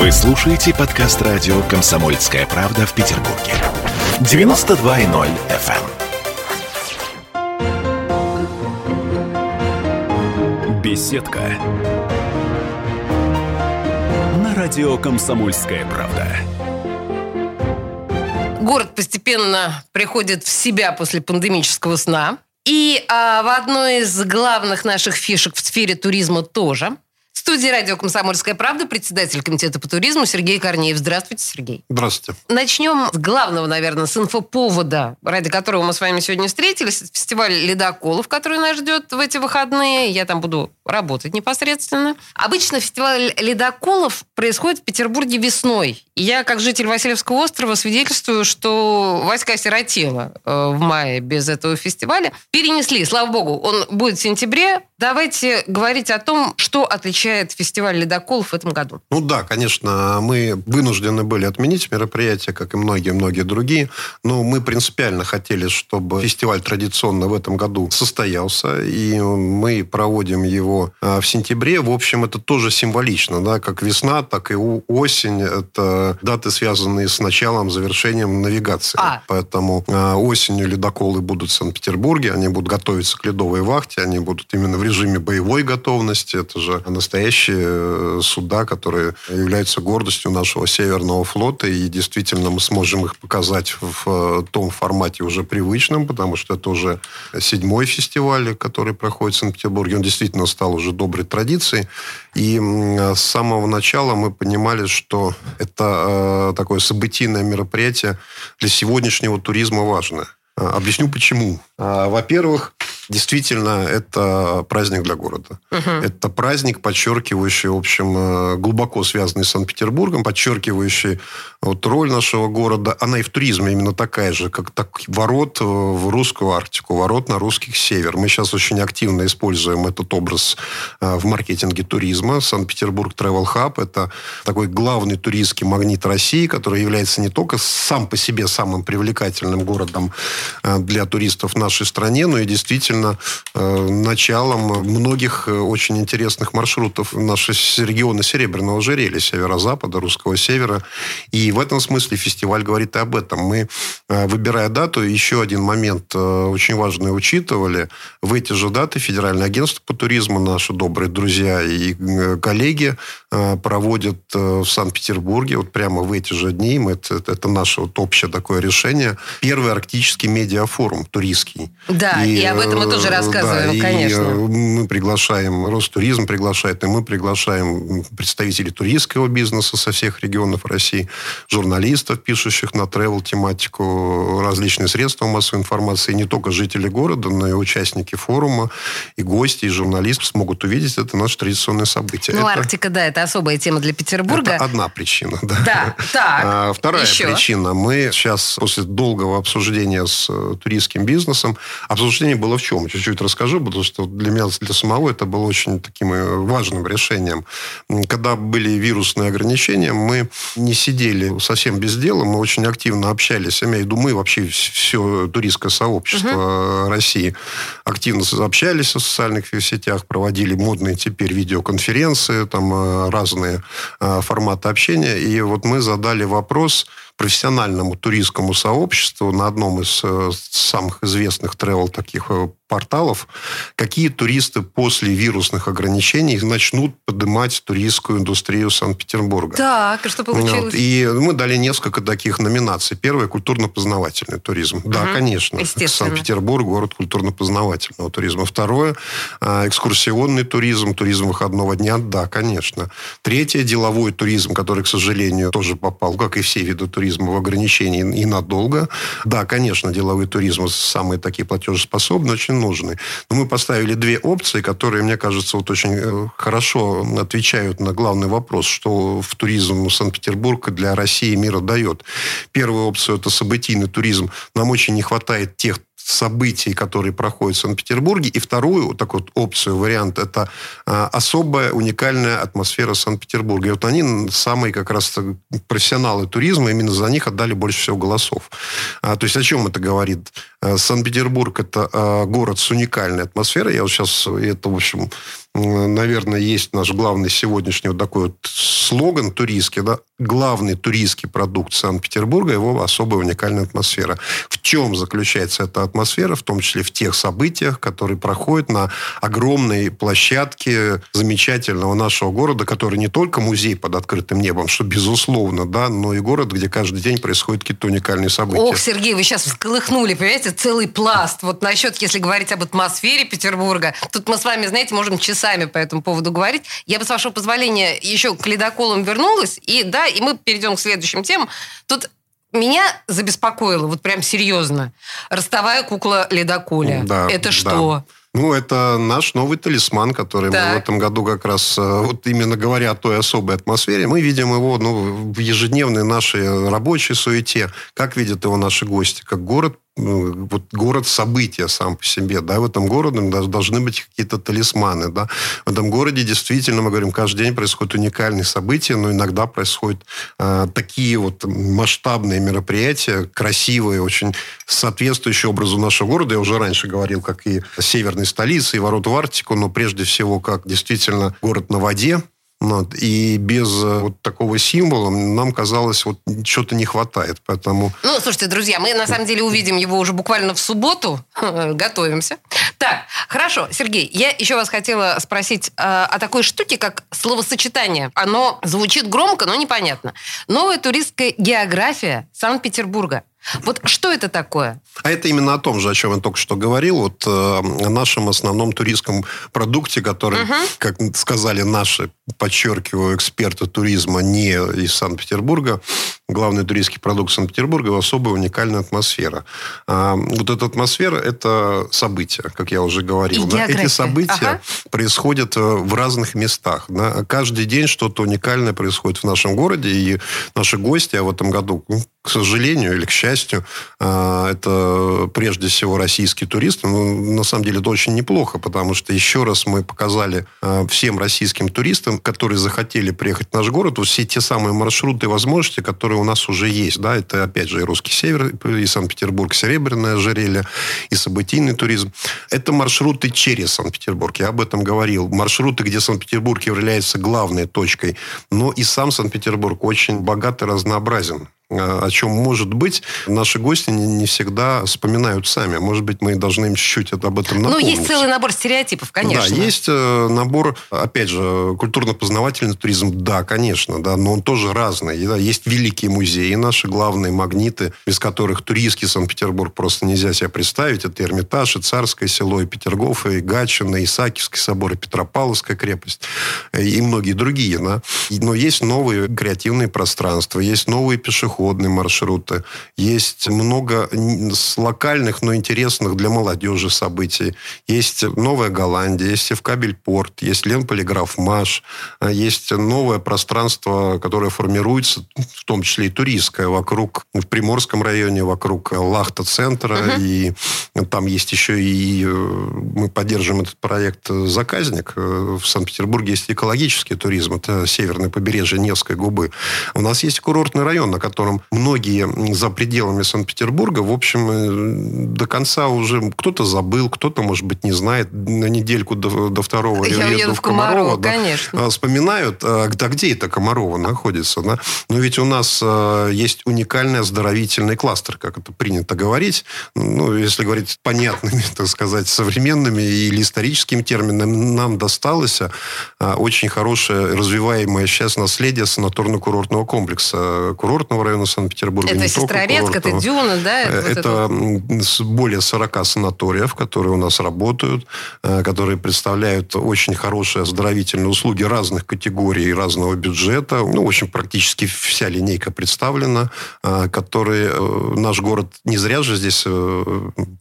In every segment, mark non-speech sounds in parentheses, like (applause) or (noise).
Вы слушаете подкаст радио «Комсомольская правда» в Петербурге. 92.0 FM. эм. Беседка. На радио «Комсомольская правда». Город постепенно приходит в себя после пандемического сна. И а, в одной из главных наших фишек в сфере туризма тоже – студии радио «Комсомольская правда» председатель комитета по туризму Сергей Корнеев. Здравствуйте, Сергей. Здравствуйте. Начнем с главного, наверное, с инфоповода, ради которого мы с вами сегодня встретились. Фестиваль «Ледоколов», который нас ждет в эти выходные. Я там буду работать непосредственно. Обычно фестиваль «Ледоколов» происходит в Петербурге весной. И я, как житель Васильевского острова, свидетельствую, что Васька осиротела э, в мае без этого фестиваля. Перенесли, слава богу, он будет в сентябре. Давайте говорить о том, что отличает фестиваль ледоколов в этом году. Ну да, конечно, мы вынуждены были отменить мероприятие, как и многие-многие другие, но мы принципиально хотели, чтобы фестиваль традиционно в этом году состоялся, и мы проводим его а, в сентябре. В общем, это тоже символично, да, как весна, так и осень. Это даты, связанные с началом, завершением навигации. А. Поэтому а, осенью ледоколы будут в Санкт-Петербурге, они будут готовиться к ледовой вахте, они будут именно в режиме боевой готовности. Это же настоящие э, суда, которые являются гордостью нашего Северного флота. И действительно мы сможем их показать в э, том формате уже привычном, потому что это уже седьмой фестиваль, который проходит в Санкт-Петербурге. Он действительно стал уже доброй традицией. И с самого начала мы понимали, что это э, такое событийное мероприятие для сегодняшнего туризма важное. Объясню почему. Во-первых, действительно это праздник для города. Угу. Это праздник, подчеркивающий, в общем, э, глубоко связанный с Санкт-Петербургом, подчеркивающий вот роль нашего города. Она и в туризме именно такая же, как так, ворот э, в русскую Арктику, ворот на русских север. Мы сейчас очень активно используем этот образ э, в маркетинге туризма. Санкт-Петербург Travel Hub – это такой главный туристский магнит России, который является не только сам по себе самым привлекательным городом для туристов в нашей стране, но и действительно действительно э, началом многих э, очень интересных маршрутов нашего региона Серебряного ожерелья, северо-запада, русского севера. И в этом смысле фестиваль говорит и об этом. Мы, э, выбирая дату, еще один момент очень важный учитывали. В эти же даты Федеральное агентство по туризму, наши добрые друзья и коллеги проводят в Санкт-Петербурге, вот прямо в эти же дни, мы, это, это наше вот общее такое решение, первый арктический медиафорум туристский. Да, и, и об этом мы тоже рассказываем, да, конечно. И мы приглашаем, Ростуризм приглашает, и мы приглашаем представителей туристского бизнеса со всех регионов России, журналистов, пишущих на travel тематику, различные средства массовой информации, не только жители города, но и участники форума, и гости, и журналисты смогут увидеть это наше традиционное событие. Ну, это, Арктика, да, это особая тема для Петербурга. Это одна причина, да. Да, так. А, вторая еще. причина. Мы сейчас, после долгого обсуждения с э, туристским бизнесом, обсуждение было в чем? Чем. Чуть-чуть расскажу, потому что для меня, для самого это было очень таким э, важным решением. Когда были вирусные ограничения, мы не сидели совсем без дела, мы очень активно общались. Я имею в виду мы, вообще все туристское сообщество угу. России, активно общались в социальных сетях, проводили модные теперь видеоконференции, там э, разные форматы общения. И вот мы задали вопрос профессиональному туристскому сообществу на одном из э, самых известных travel таких э, порталов, какие туристы после вирусных ограничений начнут поднимать туристскую индустрию Санкт-Петербурга. Так, и что получилось? Вот. И мы дали несколько таких номинаций. Первое – культурно-познавательный туризм. Угу. Да, конечно. Санкт-Петербург – город культурно-познавательного туризма. Второе – экскурсионный туризм, туризм выходного дня. Да, конечно. Третье – деловой туризм, который, к сожалению, тоже попал, как и все виды туризма, в ограничении и надолго. Да, конечно, деловой туризм самые такие платежеспособные, очень нужны. Но мы поставили две опции, которые, мне кажется, вот очень э, хорошо отвечают на главный вопрос, что в туризм Санкт-Петербург для России и мира дает. Первая опция – это событийный туризм. Нам очень не хватает тех событий, которые проходят в Санкт-Петербурге. И вторую такую вот опцию, вариант, это а, особая уникальная атмосфера Санкт-Петербурга. И вот они самые как раз профессионалы туризма, именно за них отдали больше всего голосов. А, то есть о чем это говорит? А, Санкт-Петербург – это а, город с уникальной атмосферой. Я вот сейчас это, в общем, наверное, есть наш главный сегодняшний вот такой вот слоган туристский, да, главный туристский продукт Санкт-Петербурга, его особая уникальная атмосфера. В чем заключается эта атмосфера? В том числе в тех событиях, которые проходят на огромной площадке замечательного нашего города, который не только музей под открытым небом, что безусловно, да, но и город, где каждый день происходят какие-то уникальные события. Ох, Сергей, вы сейчас всколыхнули, понимаете, целый пласт. Вот насчет, если говорить об атмосфере Петербурга, тут мы с вами, знаете, можем часами по этому поводу говорить. Я бы, с вашего позволения, еще к ледоколам вернулась. И да, и мы перейдем к следующим темам. Тут меня забеспокоило, вот прям серьезно, ростовая кукла ледоколя. Да, Это что? Да. Ну, это наш новый талисман, который так. мы в этом году как раз, э, вот именно говоря о той особой атмосфере, мы видим его ну, в ежедневной нашей рабочей суете. Как видят его наши гости? Как город вот город события сам по себе, да, в этом городе должны быть какие-то талисманы, да. В этом городе действительно, мы говорим, каждый день происходят уникальные события, но иногда происходят э, такие вот масштабные мероприятия, красивые, очень соответствующие образу нашего города. Я уже раньше говорил, как и северной столицы, и ворот в Арктику, но прежде всего, как действительно город на воде, вот. И без э, вот такого символа нам казалось, вот что-то не хватает. Поэтому... Ну, слушайте, друзья, мы на самом деле увидим его уже буквально в субботу. (laughs) Готовимся. Так, хорошо. Сергей, я еще вас хотела спросить э, о такой штуке, как словосочетание. Оно звучит громко, но непонятно. Новая туристская география Санкт-Петербурга. Вот что это такое? А это именно о том же, о чем я только что говорил, вот э, о нашем основном туристском продукте, который, угу. как сказали наши, подчеркиваю, эксперты туризма не из Санкт-Петербурга, главный туристский продукт Санкт-Петербурга, особая уникальная атмосфера. А, вот эта атмосфера – это события, как я уже говорил. Да? Эти события ага. происходят э, в разных местах. Да? Каждый день что-то уникальное происходит в нашем городе, и наши гости, а в этом году, ну, к сожалению или к счастью, а, это прежде всего российские туристы. Но ну, на самом деле это очень неплохо, потому что еще раз мы показали а, всем российским туристам, которые захотели приехать в наш город, все те самые маршруты и возможности, которые у нас уже есть. Да? Это, опять же, и Русский Север, и Санкт-Петербург, Серебряное ожерелье, и событийный туризм. Это маршруты через Санкт-Петербург. Я об этом говорил. Маршруты, где Санкт-Петербург является главной точкой. Но и сам Санкт-Петербург очень богат и разнообразен. Э, о чем может быть, наши гости не, не всегда вспоминают сами. Может быть, мы должны им чуть-чуть об этом напомнить. Ну, есть целый набор стереотипов, конечно. Да, есть э, набор, опять же, культурно-познавательный туризм, да, конечно, да, но он тоже разный. Да, есть великие музеи, наши главные магниты, без которых туристский Санкт-Петербург просто нельзя себе представить. Это Эрмитаж, и Царское село, и Петергоф, и Гатчина, и Исаакиевский собор, и Петропавловская крепость, и многие другие. Да. Но есть новые креативные пространства, есть новые пешеходы, пешеходные маршруты. Есть много локальных, но интересных для молодежи событий. Есть Новая Голландия, есть Евкабель-Порт, есть Ленполиграф Маш, есть новое пространство, которое формируется, в том числе и туристское, вокруг, в Приморском районе, вокруг Лахта-центра. Угу. И там есть еще и... Э, мы поддерживаем этот проект «Заказник». Э, в Санкт-Петербурге есть экологический туризм. Это северное побережье Невской губы. У нас есть курортный район, на котором котором многие за пределами Санкт-Петербурга, в общем, э, до конца уже кто-то забыл, кто-то, может быть, не знает. На недельку до, до второго я еду в Комарова, Комарова да, конечно. А, вспоминают, а, да где это Комарова находится. Да? Но ведь у нас а, есть уникальный оздоровительный кластер, как это принято говорить. Ну, если говорить понятными, (laughs) так сказать, современными или историческими терминами, нам досталось очень хорошее развиваемое сейчас наследие санаторно-курортного комплекса курортного района Санкт-Петербурга. Это Сестрорецк, это Дюна, да? Это, это вот более 40 санаториев, которые у нас работают, э, которые представляют очень хорошие оздоровительные услуги разных категорий и разного бюджета. Ну, в общем, практически вся линейка представлена, э, которые э, наш город не зря же здесь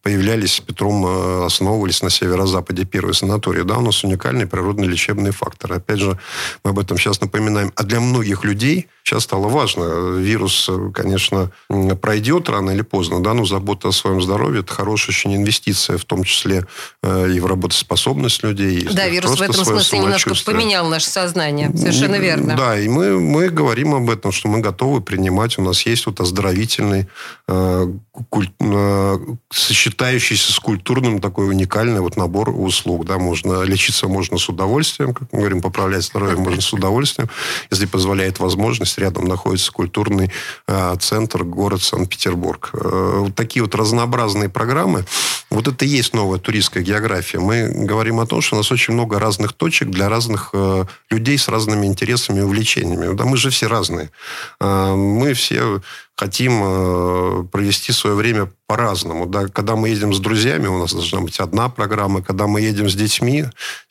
появлялись, Петром основывались на северо-западе первые санатории. Да, у нас уникальный природный лечебный фактор. Опять же, мы об этом сейчас напоминаем. А для многих людей сейчас стало важно. Вирус вирус, конечно, пройдет рано или поздно, да, но забота о своем здоровье – это хорошая очень инвестиция, в том числе э, и в работоспособность людей. Да, вирус в этом смысле немножко поменял наше сознание. Совершенно и, верно. Да, и мы, мы говорим об этом, что мы готовы принимать. У нас есть вот оздоровительный, э, куль, э, сочетающийся с культурным такой уникальный вот набор услуг. Да, можно лечиться можно с удовольствием, как мы говорим, поправлять здоровье можно с удовольствием, если позволяет возможность. Рядом находится культурный э, центр, город Санкт-Петербург. Э, вот такие вот разнообразные программы. Вот это и есть новая туристская география. Мы говорим о том, что у нас очень много разных точек для разных э, людей с разными интересами и увлечениями. Да, мы же все разные. Э, мы все хотим э, провести свое время по-разному. Да? Когда мы едем с друзьями, у нас должна быть одна программа. Когда мы едем с детьми,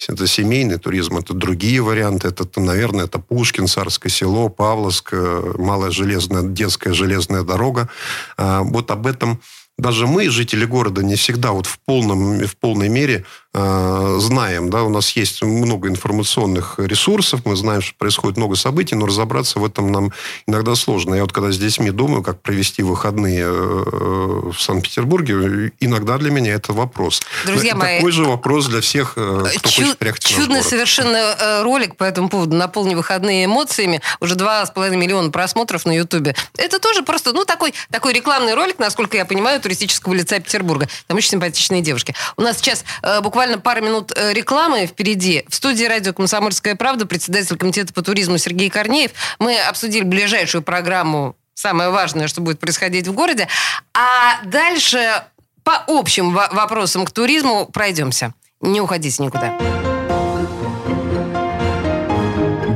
это семейный туризм, это другие варианты. Это, наверное, это Пушкин, Царское село, Павловск, э, Малая железная, детская железная дорога. Э, вот об этом даже мы, жители города, не всегда вот в, полном, в полной мере знаем. Да? У нас есть много информационных ресурсов, мы знаем, что происходит много событий, но разобраться в этом нам иногда сложно. Я вот когда с детьми думаю, как провести выходные э, в Санкт-Петербурге, иногда для меня это вопрос. Друзья мои, такой же вопрос для всех, э, кто чуд, хочет приехать Чудный совершенно э, ролик по этому поводу «Наполни выходные эмоциями». Уже 2,5 миллиона просмотров на Ютубе. Это тоже просто, ну, такой, такой рекламный ролик, насколько я понимаю, туристического лица Петербурга. Там очень симпатичные девушки. У нас сейчас э, буквально пара минут э, рекламы впереди. В студии радио «Комсомольская правда» председатель комитета по туризму Сергей Корнеев. Мы обсудили ближайшую программу самое важное, что будет происходить в городе. А дальше по общим вопросам к туризму пройдемся. Не уходите никуда.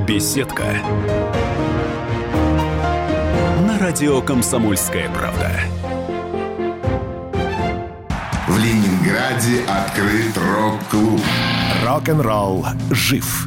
Беседка. На радио «Комсомольская правда». Ленинграде открыт рок-клуб. Рок-н-ролл жив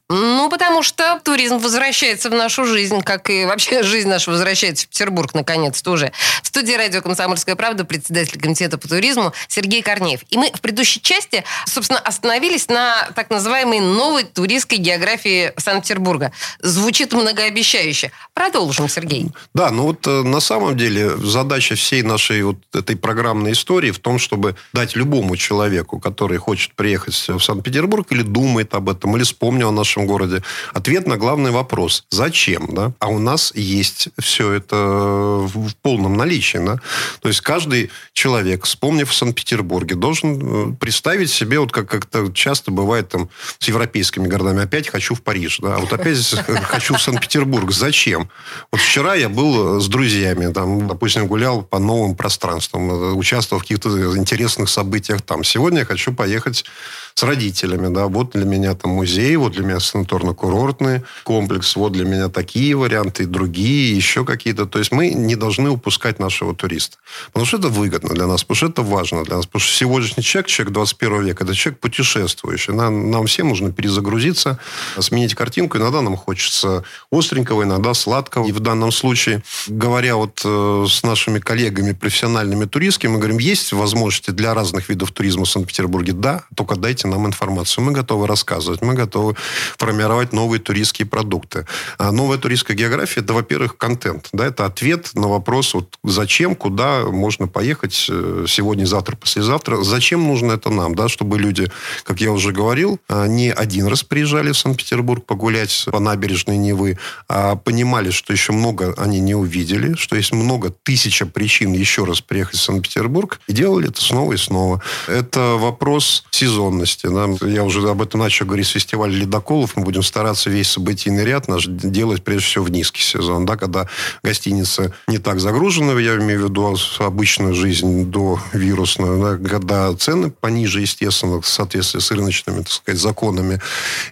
Ну, потому что туризм возвращается в нашу жизнь, как и вообще (laughs) жизнь наша возвращается в Петербург, наконец, тоже. В студии радио «Комсомольская правда» председатель комитета по туризму Сергей Корнеев. И мы в предыдущей части, собственно, остановились на так называемой новой туристской географии Санкт-Петербурга. Звучит многообещающе. Продолжим, Сергей. Да, ну вот э, на самом деле задача всей нашей вот этой программной истории в том, чтобы дать любому человеку, который хочет приехать в Санкт-Петербург или или думает об этом, или вспомнил о нашем городе. Ответ на главный вопрос. Зачем? Да? А у нас есть все это в полном наличии. Да? То есть каждый человек, вспомнив в Санкт-Петербурге, должен э, представить себе, вот как, как-то часто бывает там с европейскими городами, опять хочу в Париж. Да? А вот опять (laughs) хочу в Санкт-Петербург. Зачем? Вот вчера я был с друзьями, там, допустим, гулял по новым пространствам, э, участвовал в каких-то интересных событиях там. Сегодня я хочу поехать с родителями, да, вот для меня там музей, вот для меня санаторно-курортный комплекс, вот для меня такие варианты, другие, еще какие-то. То есть мы не должны упускать нашего туриста. Потому что это выгодно для нас, потому что это важно для нас. Потому что сегодняшний человек, человек 21 века, это человек путешествующий. Нам, нам всем нужно перезагрузиться, сменить картинку. Иногда нам хочется остренького, иногда сладкого. И в данном случае, говоря вот э, с нашими коллегами профессиональными туристскими, мы говорим, есть возможности для разных видов туризма в Санкт-Петербурге? Да, только дайте дайте нам информацию. Мы готовы рассказывать, мы готовы формировать новые туристские продукты. А новая туристская география, это, во-первых, контент. Да, это ответ на вопрос, вот, зачем, куда можно поехать э, сегодня, завтра, послезавтра. Зачем нужно это нам, да, чтобы люди, как я уже говорил, а, не один раз приезжали в Санкт-Петербург погулять по набережной Невы, а понимали, что еще много они не увидели, что есть много тысяча причин еще раз приехать в Санкт-Петербург, и делали это снова и снова. Это вопрос сезонности. Да? Я уже об этом начал говорить с фестиваля ледоколов. Мы будем стараться весь событийный ряд наш делать прежде всего в низкий сезон, да, когда гостиница не так загружена, я имею в виду обычную жизнь до вирусную, да, когда цены пониже, естественно, в соответствии с рыночными, так сказать, законами,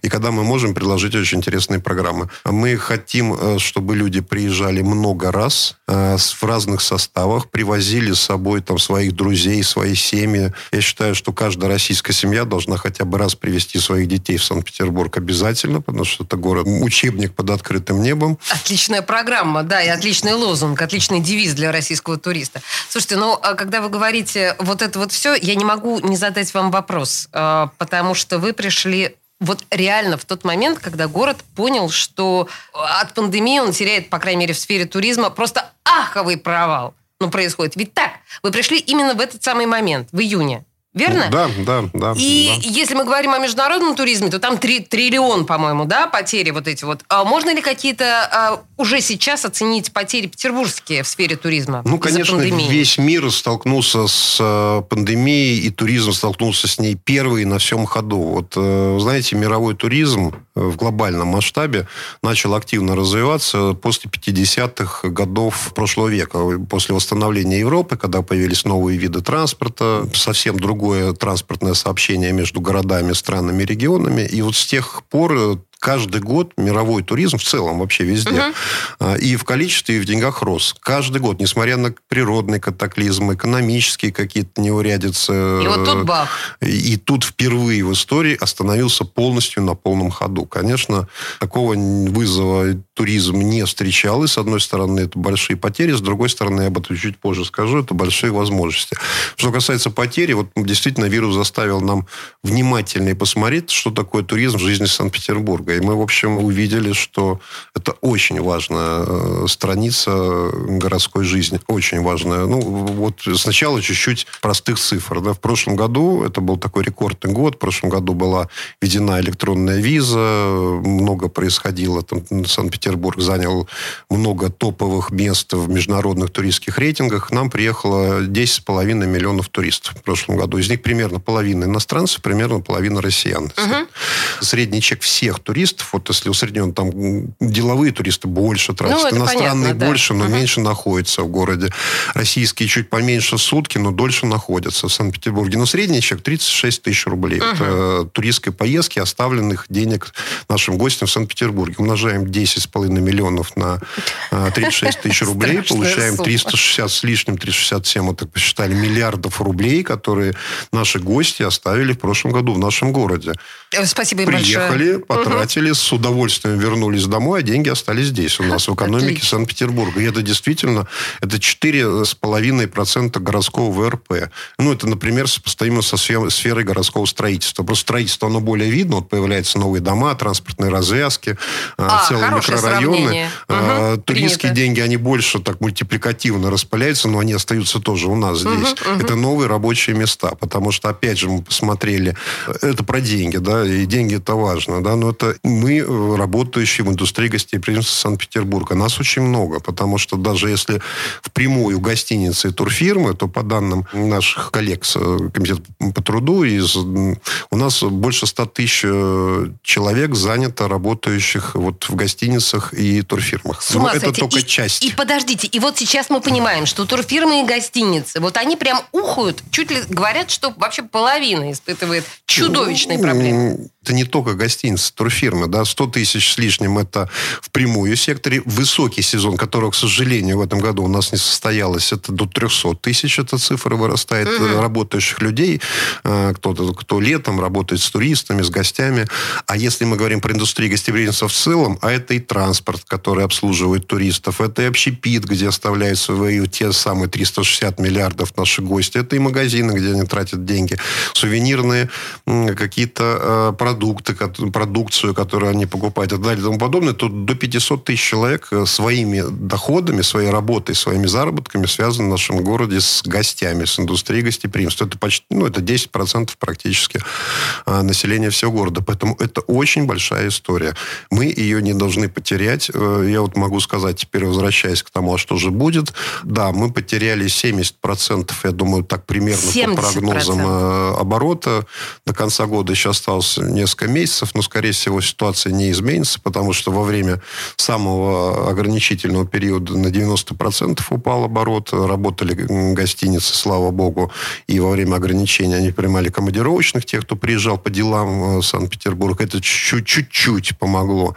и когда мы можем предложить очень интересные программы. Мы хотим, э, чтобы люди приезжали много раз э, в разных составах, привозили с собой там своих друзей, свои семьи. Я считаю, что каждая российская семья должна хотя бы раз привезти своих детей в Санкт-Петербург обязательно, потому что это город, учебник под открытым небом. Отличная программа, да, и отличный лозунг, отличный девиз для российского туриста. Слушайте, ну, а когда вы говорите вот это вот все, я не могу не задать вам вопрос, э, потому что вы пришли вот реально в тот момент, когда город понял, что от пандемии он теряет, по крайней мере, в сфере туризма просто аховый провал. Ну, происходит. Ведь так, вы пришли именно в этот самый момент, в июне. Верно? Да, да, да. И да. если мы говорим о международном туризме, то там три, триллион, по-моему, да, потери вот эти вот. А можно ли какие-то а, уже сейчас оценить потери петербургские в сфере туризма? Ну, конечно, пандемии? весь мир столкнулся с э, пандемией, и туризм столкнулся с ней первый на всем ходу. Вот, э, знаете, мировой туризм в глобальном масштабе начал активно развиваться после 50-х годов прошлого века. После восстановления Европы, когда появились новые виды транспорта, совсем другое транспортное сообщение между городами, странами, регионами. И вот с тех пор каждый год мировой туризм в целом вообще везде угу. и в количестве, и в деньгах рос. Каждый год, несмотря на природные катаклизмы, экономические какие-то неурядицы. И вот тут бах. И тут впервые в истории остановился полностью на полном ходу. Конечно, такого вызова туризм не встречал. И, с одной стороны, это большие потери, с другой стороны, я об этом чуть позже скажу, это большие возможности. Что касается потери, вот действительно вирус заставил нам внимательнее посмотреть, что такое туризм в жизни Санкт-Петербурга. И мы, в общем, увидели, что это очень важная э, страница городской жизни. Очень важная. Ну, вот сначала чуть-чуть простых цифр. Да. В прошлом году, это был такой рекордный год, в прошлом году была введена электронная виза, много происходило. Там, Санкт-Петербург занял много топовых мест в международных туристских рейтингах. К нам приехало 10,5 миллионов туристов в прошлом году. Из них примерно половина иностранцев, примерно половина россиян. Угу. Средний чек всех туристов туристов, вот если усреднен, там деловые туристы больше тратят, ну, иностранные понятно, больше, да. но угу. меньше находятся в городе. Российские чуть поменьше сутки, но дольше находятся в Санкт-Петербурге. Но средний чек 36 тысяч рублей. Угу. Это туристской поездки, оставленных денег нашим гостям в Санкт-Петербурге. Умножаем 10,5 миллионов на 36 а, тысяч (laughs) рублей, получаем 360 с лишним, 367, вот так посчитали, миллиардов рублей, которые наши гости оставили в прошлом году в нашем городе. Э, спасибо им Приехали, большое. потратили, угу. с удовольствием вернулись домой, а деньги остались здесь, у нас, в экономике Санкт-Петербурга. И это действительно, это 4,5% городского ВРП. Ну, это, например, сопоставимо со сферой городского строительства. Просто строительство, оно более видно, вот появляются новые дома, транспортные развязки, а, а целые микрорайоны. Угу, Туристские принято. деньги, они больше так мультипликативно распыляются, но они остаются тоже у нас здесь. Угу, угу. Это новые рабочие места, потому что, опять же, мы посмотрели, это про деньги, да, и деньги это важно, да, но это мы, э, работающие в индустрии гостеприимства Санкт-Петербурга. Нас очень много, потому что даже если впрямую гостиницы и турфирмы, то по данным наших коллег с э, Комитета по труду, из, у нас больше 100 тысяч э, человек занято работающих вот в гостиницах и турфирмах. С ума но это только и, часть. И подождите, и вот сейчас мы понимаем, что турфирмы и гостиницы, вот они прям ухают, чуть ли говорят, что вообще половина испытывает чудовищные проблемы. Это не только гостиницы, турфирмы. Да? 100 тысяч с лишним – это в прямую секторе. Высокий сезон, которого, к сожалению, в этом году у нас не состоялось, это до 300 тысяч эта цифра вырастает угу. работающих людей. Э, кто-то, кто летом работает с туристами, с гостями. А если мы говорим про индустрию гостеприимства в целом, а это и транспорт, который обслуживает туристов, это и общепит, где оставляют свои те самые 360 миллиардов наши гости, это и магазины, где они тратят деньги, сувенирные какие-то э, продукты, продукцию, которую они покупают и так далее и тому подобное, то до 500 тысяч человек э, своими доходами, своей работой, своими заработками связаны в нашем городе с гостями, с индустрией гостеприимства. Это почти, ну, это 10% практически э, населения всего города. Поэтому это очень большая история. Мы ее не должны потерять. Э, я вот могу сказать, теперь возвращаясь к тому, а что же будет. Да, мы потеряли 70%, я думаю, так примерно 70%. по прогнозам оборота. До конца года еще осталось несколько месяцев, но, скорее всего, ситуация не изменится, потому что во время самого ограничительного периода на 90% упал оборот, работали гостиницы, слава богу, и во время ограничений они принимали командировочных, тех, кто приезжал по делам в Санкт-Петербург. Это чуть-чуть помогло.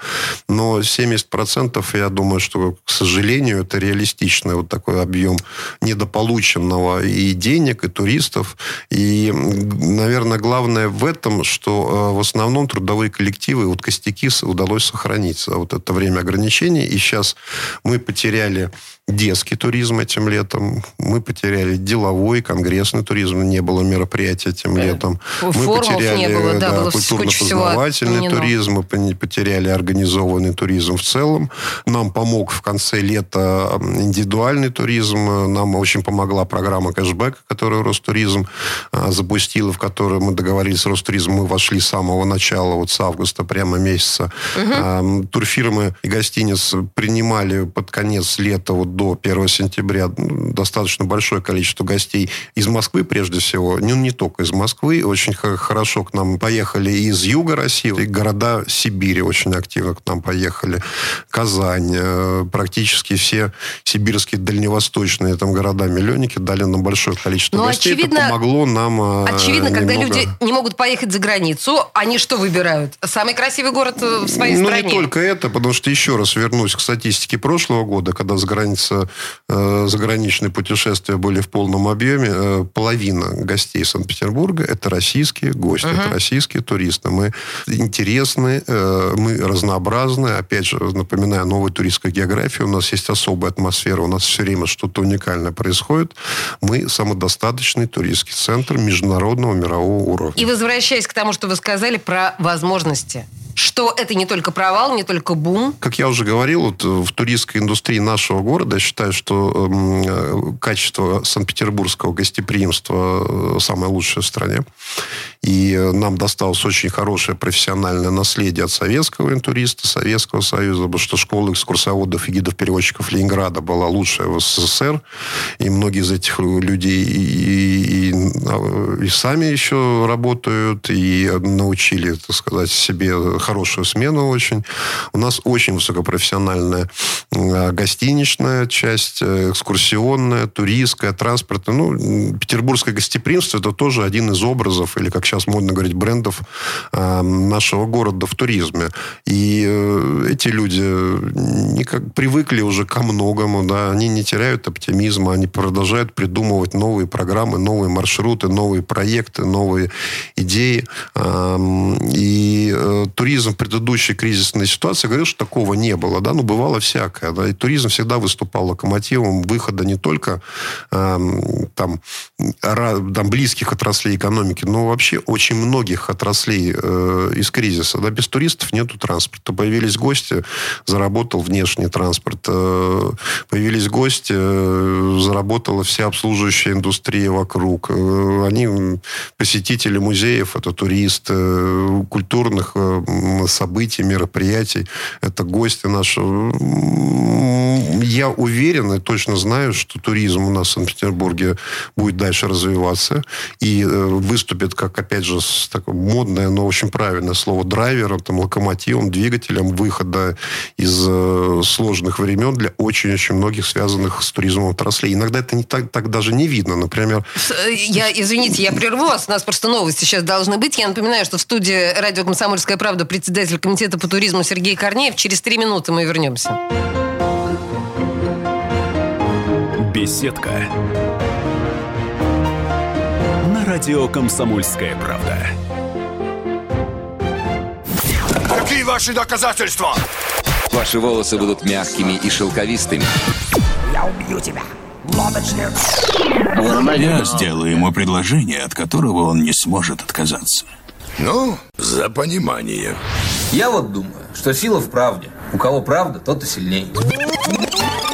Но 70% я думаю, что, к сожалению, это реалистичный вот такой объем недополученного и денег, и туристов. И, наверное, главное в этом, что э, в основном трудовые коллективы, вот костяки удалось сохранить за вот это время ограничений. И сейчас мы потеряли детский туризм этим летом. Мы потеряли деловой, конгрессный туризм. Не было мероприятий этим да. летом. Мы потеряли не было, да, да, культурно-познавательный туризм. Мы потеряли организованный туризм в целом. Нам помог в конце лета индивидуальный туризм. Нам очень помогла программа кэшбэк, которую Ростуризм а, запустила, в которой мы договорились с Ростуризмом. Мы вошли с самого начала, вот с августа прямо месяца. Угу. Турфирмы и гостиницы принимали под конец лета вот до 1 сентября достаточно большое количество гостей из Москвы, прежде всего. Ну, не только из Москвы. Очень хорошо к нам поехали из юга России. И города Сибири очень активно к нам поехали. Казань. Э, практически все сибирские дальневосточные там города-миллионники дали нам большое количество Но ну, гостей. Очевидно, Это помогло нам э, Очевидно, немного... когда люди не могут поехать за границу, они что выбирают? Самый красивый город в своей ну, стране? Ну, не только это, потому что, еще раз вернусь к статистике прошлого года, когда за границей разумеется, э, заграничные путешествия были в полном объеме. Э, половина гостей Санкт-Петербурга – это российские гости, uh-huh. это российские туристы. Мы интересны, э, мы разнообразны. Опять же, напоминаю, новая туристская география. У нас есть особая атмосфера, у нас все время что-то уникальное происходит. Мы самодостаточный туристский центр международного мирового уровня. И возвращаясь к тому, что вы сказали про возможности что это не только провал, не только бум? Как я уже говорил, вот в туристской индустрии нашего города я считаю, что э, качество санкт-петербургского гостеприимства э, самое лучшее в стране. И нам досталось очень хорошее профессиональное наследие от советского интуриста, Советского Союза, потому что школа экскурсоводов и гидов-переводчиков Ленинграда была лучшая в СССР. И многие из этих людей и, и, и, и сами еще работают, и научили, так сказать, себе хорошую смену очень. У нас очень высокопрофессиональная гостиничная часть, э, экскурсионная, туристская, транспортная. Ну, петербургское гостеприимство – это тоже один из образов, или, как сейчас модно говорить, брендов э, нашего города в туризме. И э, эти люди никак привыкли уже ко многому, да, они не теряют оптимизма, они продолжают придумывать новые программы, новые маршруты, новые проекты, новые идеи. И э, туризм в предыдущей кризисной ситуации говорил, что такого не было, да, но бывало всякое, да, и туризм всегда выступал локомотивом выхода не только э, там, там близких отраслей экономики, но вообще очень многих отраслей э, из кризиса. Да, без туристов нету транспорта. Появились гости, заработал внешний транспорт. Э, появились гости, э, заработала вся обслуживающая индустрия вокруг. Э, они посетители музеев, это туристы, э, культурных э, событий, мероприятий. Это гости наши. я уверен и точно знаю, что туризм у нас в Санкт-Петербурге будет дальше развиваться и э, выступит, как, опять же, такое модное, но очень правильное слово, драйвером, там, локомотивом, двигателем выхода из э, сложных времен для очень-очень многих связанных с туризмом отраслей. Иногда это не так, так даже не видно. Например... Э, я, извините, я прерву вас. У нас просто новости сейчас должны быть. Я напоминаю, что в студии радио «Комсомольская правда» председатель комитета по туризму Сергей Корнеев. Через три минуты мы вернемся. Беседка. На радио «Комсомольская правда». Какие ваши доказательства? Ваши волосы будут мягкими и шелковистыми. Я убью тебя. Лодочник. Я сделаю ему предложение, от которого он не сможет отказаться. Ну, за понимание. Я вот думаю, что сила в правде. У кого правда, тот и сильнее.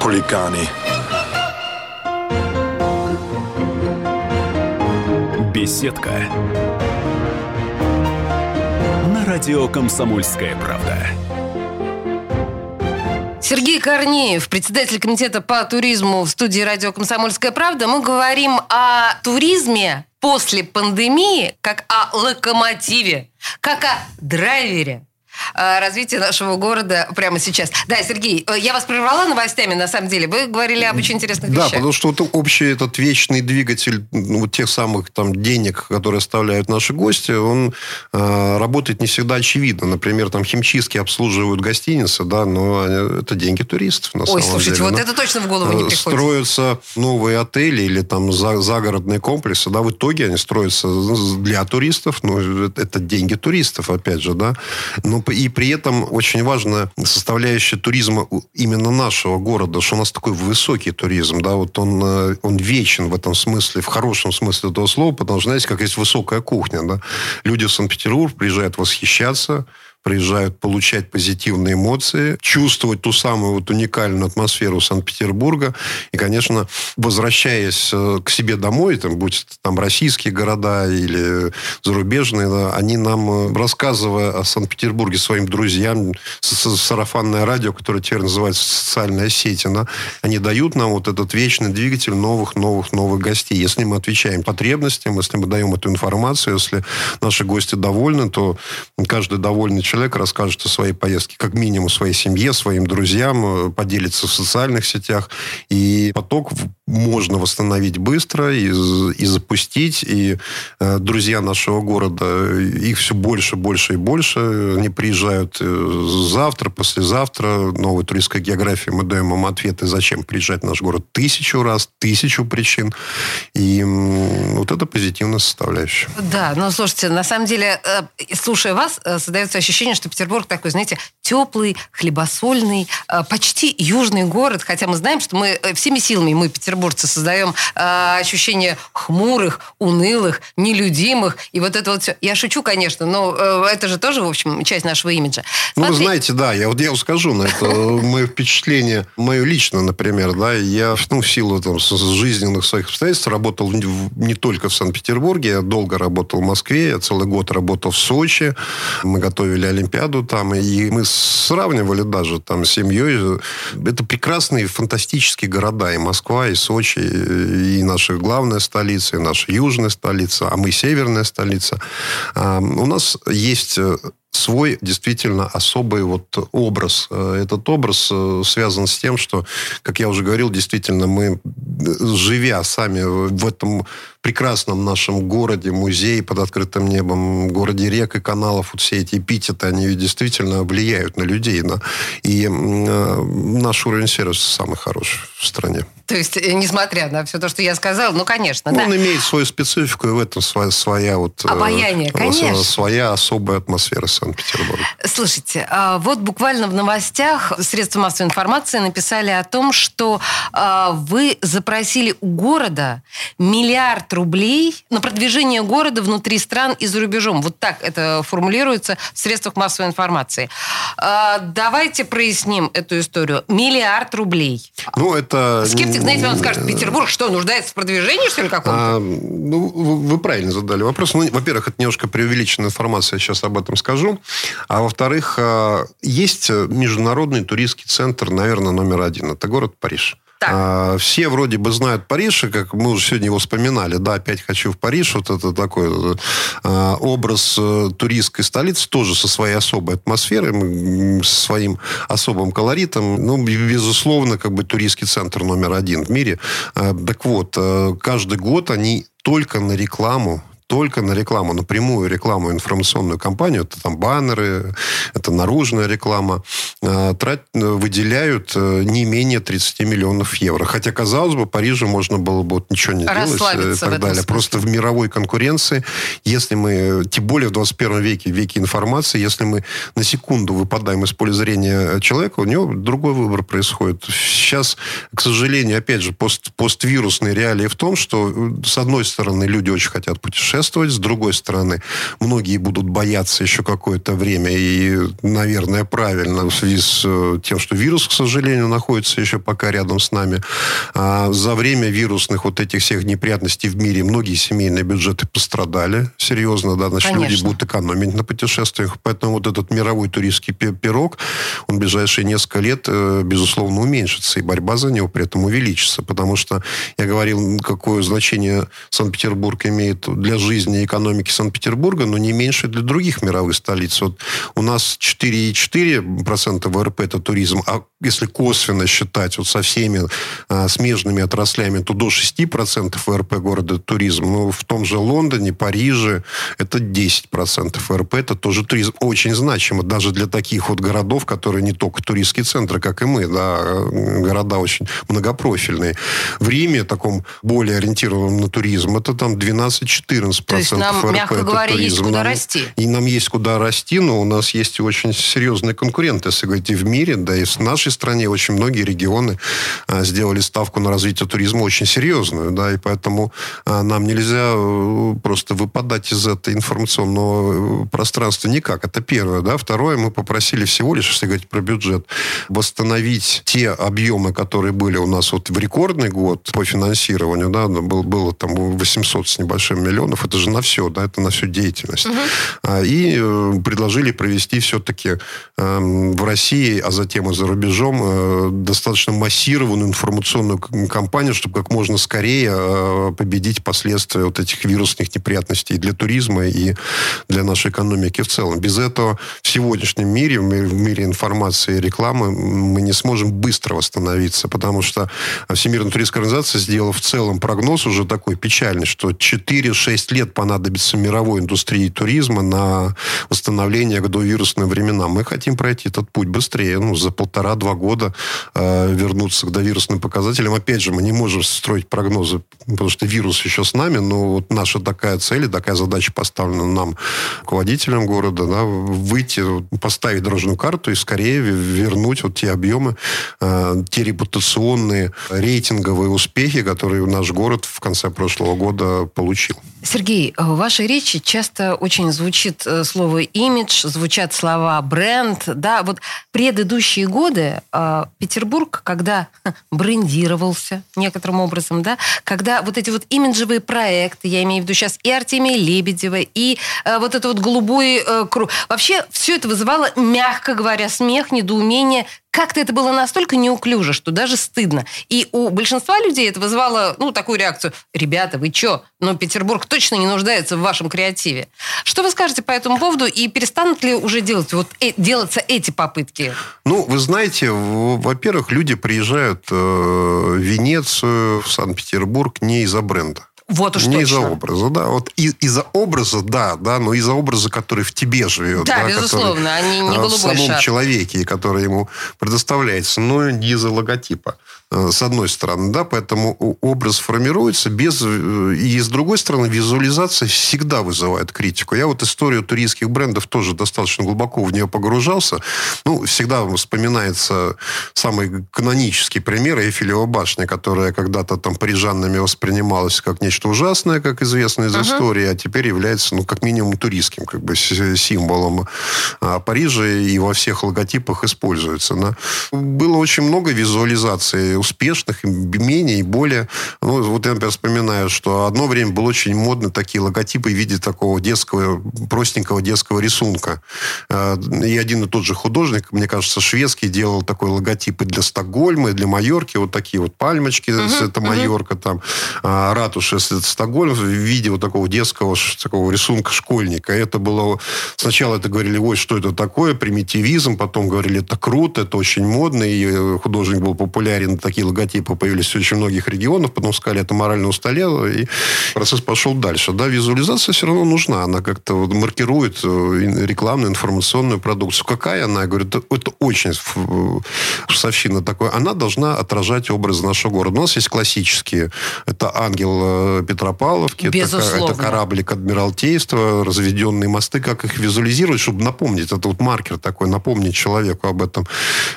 Хулиганы. Беседка. На радио «Комсомольская правда». Сергей Корнеев, председатель комитета по туризму в студии радио «Комсомольская правда». Мы говорим о туризме после пандемии как о локомотиве, как о драйвере, развития нашего города прямо сейчас. Да, Сергей, э, я вас прервала новостями, на самом деле. Вы говорили об очень интересных да, вещах. Да, потому что вот общий этот вечный двигатель ну, вот тех самых там денег, которые оставляют наши гости, он э, работает не всегда очевидно. Например, там химчистки обслуживают гостиницы, да, но это деньги туристов на Ой, самом слушайте, деле. вот Но, это точно в голову не э, приходит. Строятся новые отели или там за, загородные комплексы, да, в итоге они строятся для туристов, ну, это деньги туристов, опять же, да. Но и при этом очень важная составляющая туризма именно нашего города, что у нас такой высокий туризм, да, вот он, э, он вечен в этом смысле, в хорошем смысле этого слова, потому что, знаете, как есть высокая кухня, да. Люди в Санкт-Петербург приезжают восхищаться, приезжают получать позитивные эмоции, чувствовать ту самую вот уникальную атмосферу Санкт-Петербурга. И, конечно, возвращаясь э, к себе домой, там, будь это там российские города или зарубежные, да, они нам, э, рассказывая о Санкт-Петербурге своим друзьям, сарафанное радио, которое теперь называется социальная сеть, да, они дают нам вот этот вечный двигатель новых, новых, новых гостей. Если мы отвечаем потребностям, если мы даем эту информацию, если наши гости довольны, то каждый довольный человек человек расскажет о своей поездке, как минимум своей семье, своим друзьям, э, поделится в социальных сетях. И поток можно восстановить быстро и, и запустить. И э, друзья нашего города, их все больше, больше и больше. Они приезжают э, завтра, послезавтра. Новая туристская география. Мы даем им ответы, зачем приезжать в наш город тысячу раз, тысячу причин. И э, вот это позитивная составляющая. Да, но слушайте, на самом деле, э, слушая вас, э, создается ощущение, что Петербург такой, знаете, теплый, хлебосольный, э, почти южный город, хотя мы знаем, что мы всеми силами, мы, петербуржцы, создаем ощущение хмурых, унылых, нелюдимых, и вот это вот все. Я шучу, конечно, но это же тоже, в общем, часть нашего имиджа. Смотри. Ну, вы знаете, да, я вот я вам скажу на это (laughs) мое впечатление, мое лично, например, да, я, ну, в силу там жизненных своих обстоятельств работал не только в Санкт-Петербурге, я долго работал в Москве, я целый год работал в Сочи, мы готовили Олимпиаду там, и мы сравнивали даже там с семьей. Это прекрасные, фантастические города, и Москва, и Сочи, и наша главная столица, и наша южная столица, а мы северная столица. У нас есть свой действительно особый вот образ. Этот образ связан с тем, что, как я уже говорил, действительно мы, живя сами в этом прекрасном нашем городе, музее под открытым небом, городе рек и каналов, вот все эти эпитеты, они действительно влияют на людей. Да? И э, наш уровень сервиса самый хороший в стране. То есть, э, несмотря на все то, что я сказала, ну, конечно, Ну, да. Он имеет свою специфику, и в этом своя, своя вот... э, Обаяние, э, конечно. Своя особая атмосфера Санкт-Петербурга. Слушайте, а, вот буквально в новостях средства массовой информации написали о том, что а, вы запросили у города миллиард рублей на продвижение города внутри стран и за рубежом. Вот так это формулируется в средствах массовой информации. А, Давайте проясним эту историю. Миллиард рублей. Ну, это... Скептик, знаете, он скажет, Петербург что, нуждается в продвижении, что ли, каком-то? А, ну, вы правильно задали вопрос. Ну, во-первых, это немножко преувеличенная информация, я сейчас об этом скажу. А во-вторых, а, есть международный туристский центр, наверное, номер один. Это город Париж. А, Все вроде бы знают Париж, и как мы уже сегодня его вспоминали, да, опять хочу в Париж, вот это такой э, образ э, туристской столицы, тоже со своей особой атмосферой, со своим особым колоритом. Ну, безусловно, как бы туристский центр номер один в мире. Э, Так вот, э, каждый год они только на рекламу только на рекламу, на прямую рекламу, информационную кампанию, это там баннеры, это наружная реклама, э, трат- выделяют э, не менее 30 миллионов евро. Хотя, казалось бы, Парижу можно было бы вот ничего не делать э, и так далее. смысле. Просто в мировой конкуренции, если мы, тем более в 21 веке, веке информации, если мы на секунду выпадаем из поля зрения человека, у него другой выбор происходит. Сейчас, к сожалению, опять же, пост, поствирусные реалии в том, что, э, с одной стороны, люди очень хотят путешествовать, с другой стороны, многие будут бояться еще какое-то время, и, наверное, правильно, в связи с э, тем, что вирус, к сожалению, находится еще пока рядом с нами. А за время вирусных вот этих всех неприятностей в мире многие семейные бюджеты пострадали. Серьезно, да, значит, люди Конечно. будут экономить на путешествиях, поэтому вот этот мировой туристский пи- пирог, он в ближайшие несколько лет, э, безусловно, уменьшится, и борьба за него при этом увеличится, потому что я говорил, какое значение Санкт-Петербург имеет для жизни и экономики Санкт-Петербурга, но не меньше для других мировых столиц. Вот у нас 4,4% ВРП это туризм, а если косвенно считать вот со всеми а, смежными отраслями, то до 6% ВРП города туризм. Ну, в том же Лондоне, Париже это 10% ВРП, это тоже туризм. Очень значимо даже для таких вот городов, которые не только туристские центры, как и мы, да, города очень многопрофильные. В Риме, таком более ориентированном на туризм, это там 12-14% То есть нам, ВРП мягко говоря, есть туризм. куда Нам- расти. и нам есть куда расти, но у нас есть очень серьезные конкуренты, если говорить, и в мире, да и в нашей стране очень многие регионы а, сделали ставку на развитие туризма очень серьезную, да, и поэтому а, нам нельзя э, просто выпадать из этого информационного э, пространства никак. Это первое, да. Второе, мы попросили всего лишь, если говорить про бюджет, восстановить те объемы, которые были у нас вот в рекордный год по финансированию, да, ну, был- было там 800 с небольшим миллионов, это же на все, да, это на всю деятельность. А, И э, предложили провести все-таки эм, в России, а затем и за рубежом, э, достаточно массированную информационную кампанию, чтобы как можно скорее э, победить последствия вот этих вирусных неприятностей для туризма и для нашей экономики в целом. Без этого в сегодняшнем мире, в ми- в мире информации и рекламы, мы не сможем быстро восстановиться, потому что Всемирная туристская организация сделала в целом прогноз уже такой печальный, что 4-6 лет понадобится мировой индустрии туризма на восстановление к довирусным временам. Мы хотим пройти этот путь быстрее, ну, за полтора-два года э, вернуться к довирусным показателям. Опять же, мы не можем строить прогнозы, потому что вирус еще с нами, но вот наша такая цель и такая задача поставлена нам, руководителям города, да, выйти, поставить дорожную карту и скорее вернуть вот те объемы, э, те репутационные рейтинговые успехи, которые наш город в конце прошлого года получил. Сергей, э, в вашей речи часто очень звучит э, слово имидж, звучат слова бренд. Да, вот предыдущие годы э, Петербург, когда (laughs) брендировался некоторым образом, да, когда вот эти вот имиджевые проекты, я имею в виду сейчас и Артемия Лебедева, и э, вот это вот голубой круг. Вообще все это вызывало, мягко говоря, смех, недоумение. Как-то это было настолько неуклюже, что даже стыдно. И у большинства людей это вызвало, ну, такую реакцию. Ребята, вы чё? Но Петербург точно не нуждается в вашем креативе. Что вы скажете по этому поводу? И перестанут ли уже делать, вот, э- делаться эти попытки? Ну, вы знаете, во-первых, люди приезжают э, в Венецию, в Санкт-Петербург не из-за бренда. Вот уж не точно. из-за образа, да. Вот из-за образа, да, да, но из-за образа, который в тебе живет. Да, который, безусловно, они не э, голубой В самом шар. человеке, который ему предоставляется, но не из-за логотипа. э, с одной стороны, да, поэтому образ формируется без... э, И с другой стороны, визуализация всегда вызывает критику. Я вот историю туристских брендов тоже достаточно глубоко в нее погружался. Ну, всегда вспоминается самый канонический пример Эйфелева башня, которая когда-то там парижанами воспринималась как нечто ужасное, как известно из Ага. истории, а теперь является, ну, как минимум, туристским как бы символом а, Парижа и во всех логотипах используется. да. Было очень много визуализаций успешных, менее и более. Ну, вот я, например, вспоминаю, что одно время было очень модно такие логотипы в виде такого детского, простенького детского рисунка. Э, И один и тот же художник, мне кажется, шведский, делал такой логотип и для Стокгольма, и для Майорки. Вот такие вот пальмочки, это Майорка, там, а, Стокгольм, в виде вот такого детского такого рисунка школьника. Это было... Сначала это говорили, ой, что это такое, примитивизм, потом говорили, это круто, это очень модно, и э, художник был популярен, такие логотипы появились в очень многих регионах, потом сказали, это морально устарело, и процесс пошел дальше. Да, визуализация все равно нужна, она как-то вот маркирует э, рекламную, информационную продукцию. Какая она? Я говорю, это, это очень ф- вкусовщина такое. Она должна отражать образ нашего города. У нас есть классические. Это ангел э, Петропавловки, это, Безусловно. это кораблик Адмиралтейства, разведенные мосты. Как их визуализировать, чтобы напомнить? Это вот маркер такой, напомнить человеку об этом.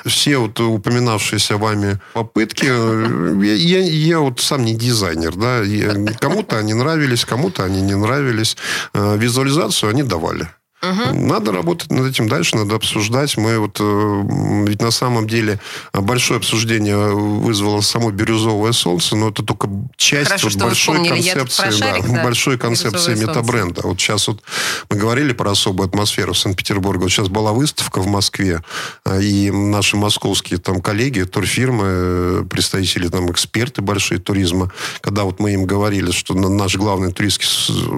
Все вот упоминавшиеся вами попытки, э, я, я- я вот сам не дизайнер, да, кому-то они нравились, кому-то они не нравились. Э, Визуализацию они давали. Надо работать над этим дальше, надо обсуждать. Мы вот, э, ведь на самом деле большое обсуждение вызвало само бирюзовое солнце, но это только часть Хорошо, вот большой концепции, шарик, да, большой концепции «Бирюзовое солнце». метабренда. Вот сейчас вот мы говорили про особую атмосферу Санкт-Петербурга. Вот сейчас была выставка в Москве, э, и наши московские там коллеги, турфирмы, э, представители там эксперты большие туризма, когда вот мы им говорили, что на- наш главный туристский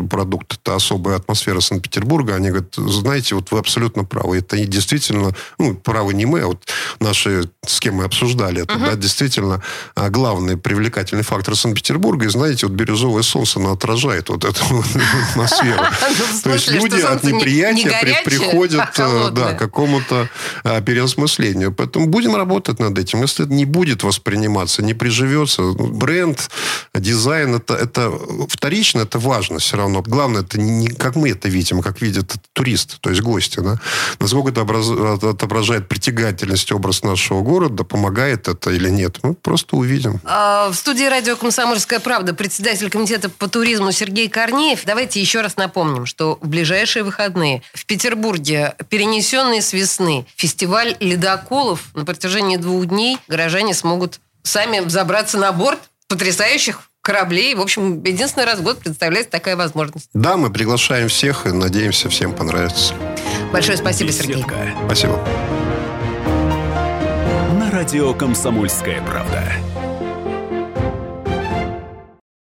продукт это особая атмосфера Санкт-Петербурга, они говорят, знаете, вот вы абсолютно правы. Это действительно, ну, правы не мы, а вот наши, с кем мы обсуждали это, да, действительно а, главный привлекательный фактор Санкт-Петербурга. И знаете, вот бирюзовое солнце, оно отражает вот эту (laughs) атмосферу. (laughs) Ну, То есть люди от неприятия приходят (laughs) а э, к какому-то а, переосмыслению. Поэтому будем работать над этим. Если это не будет восприниматься, не приживется, ну, бренд, дизайн, это, это вторично, это важно все равно. Главное, это не как мы это видим, как видят турист, то есть гости. Да? Насколько это отображает притягательность образ нашего города, помогает это или нет, мы просто увидим. А, В студии радио «Комсомольская правда» председатель комитета по туризму Сергей Корнеев. Давайте еще раз напомним, что в ближайшие выходные в Петербурге перенесенный с весны фестиваль ледоколов на протяжении двух дней горожане смогут сами взобраться на борт потрясающих кораблей. В общем, единственный раз в год представляется такая возможность. Да, мы приглашаем всех и надеемся, всем понравится. Большое спасибо, Сергей. Спасибо. На радио «Комсомольская правда».